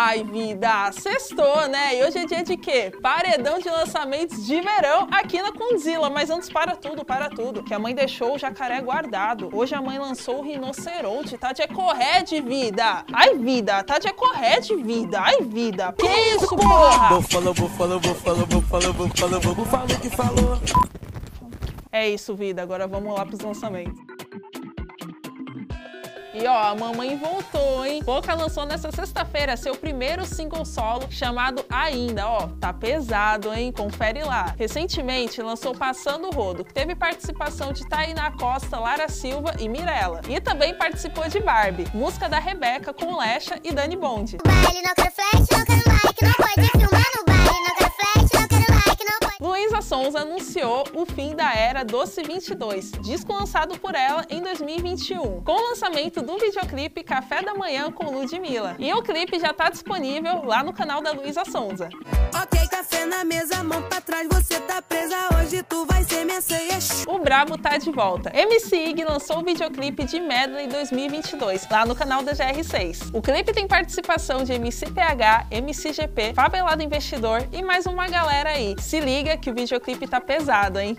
Ai, vida, sextou, né? E hoje é dia de quê? Paredão de lançamentos de verão aqui na Condzilla. Mas antes, para tudo, para tudo. Que a mãe deixou o jacaré guardado. Hoje a mãe lançou o rinoceronte, tá de ecorred, vida. Ai, vida, tá de ecorred, vida. Ai, vida. Que isso, porra? Búfalo, búfalo, búfalo, búfalo, búfalo, búfalo que falou. É isso, vida. Agora vamos lá pros lançamentos. E ó, a mamãe voltou, hein? Boca lançou nessa sexta-feira seu primeiro single solo chamado Ainda, ó, tá pesado, hein? Confere lá. Recentemente lançou Passando o Rodo, que teve participação de Tainá Costa, Lara Silva e Mirella. E também participou de Barbie, música da Rebeca com Lecha e Dani Bond. baile, não quero flash, não quero não pode filmar no baile, não Luísa Sonza anunciou o fim da era Doce 22, disco lançado por ela em 2021, com o lançamento do videoclipe Café da Manhã com Ludmilla. E o clipe já tá disponível lá no canal da Luísa Sonza. Ok, café na mesa, mão pra trás, você tá presa. Hoje tu vai ser minha ceia. O Brabo tá de volta. MC Ig lançou o videoclipe de Medley 2022, lá no canal da GR6. O clipe tem participação de MC PH, MC GP, Fabelado Investidor e mais uma galera aí. Se liga que o videoclipe tá pesado, hein?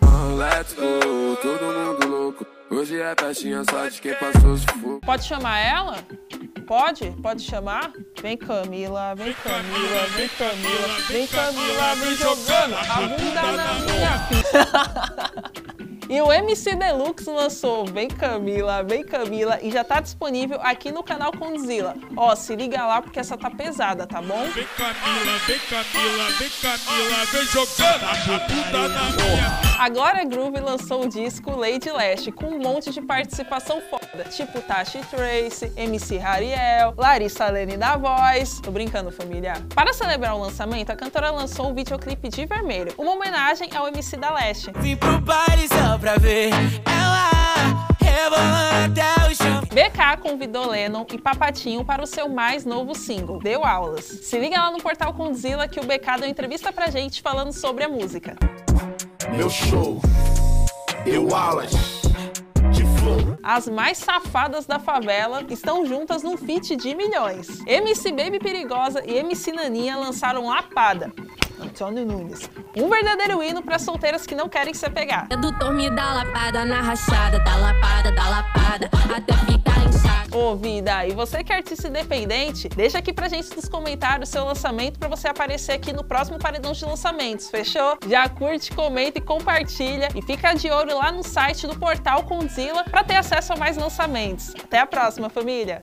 Pode chamar ela? Pode? Pode chamar? Vem Camila, vem Camila, vem Camila, vem Camila, vem jogando a bunda na minha pista. E o MC Deluxe lançou Vem Camila, Vem Camila e já tá disponível aqui no canal Condzilla. Ó, se liga lá porque essa tá pesada, tá bom? Vem Camila, vem Camila, vem Camila, vem jogando a bunda na minha. Agora a Groove lançou o disco Lady Leste com um monte de participação foda, tipo Tashi Trace, MC Hariel, Larissa Lene da Voz. Tô brincando, família. Para celebrar o lançamento, a cantora lançou um videoclipe de vermelho, uma homenagem ao MC da Leste. Vim pro baile só pra ver ela rebolando até o chão. BK convidou Lennon e Papatinho para o seu mais novo single, Deu Aulas. Se liga lá no portal Condzilla que o BK deu entrevista pra gente falando sobre a música. Meu show deu aulas de flow. As mais safadas da favela estão juntas num feat de milhões. MC Baby Perigosa e MC Naninha lançaram Lapada. Antônio Nunes. Um verdadeiro hino para solteiras que não querem se apegar. Redutor me dá lapada na rachada, dá lapada, dá lapada, até ficar e você que é artista independente, deixa aqui pra gente nos comentários o seu lançamento para você aparecer aqui no próximo Paredão de Lançamentos, fechou? Já curte, comenta e compartilha e fica de olho lá no site do portal Condzilla para ter acesso a mais lançamentos. Até a próxima, família!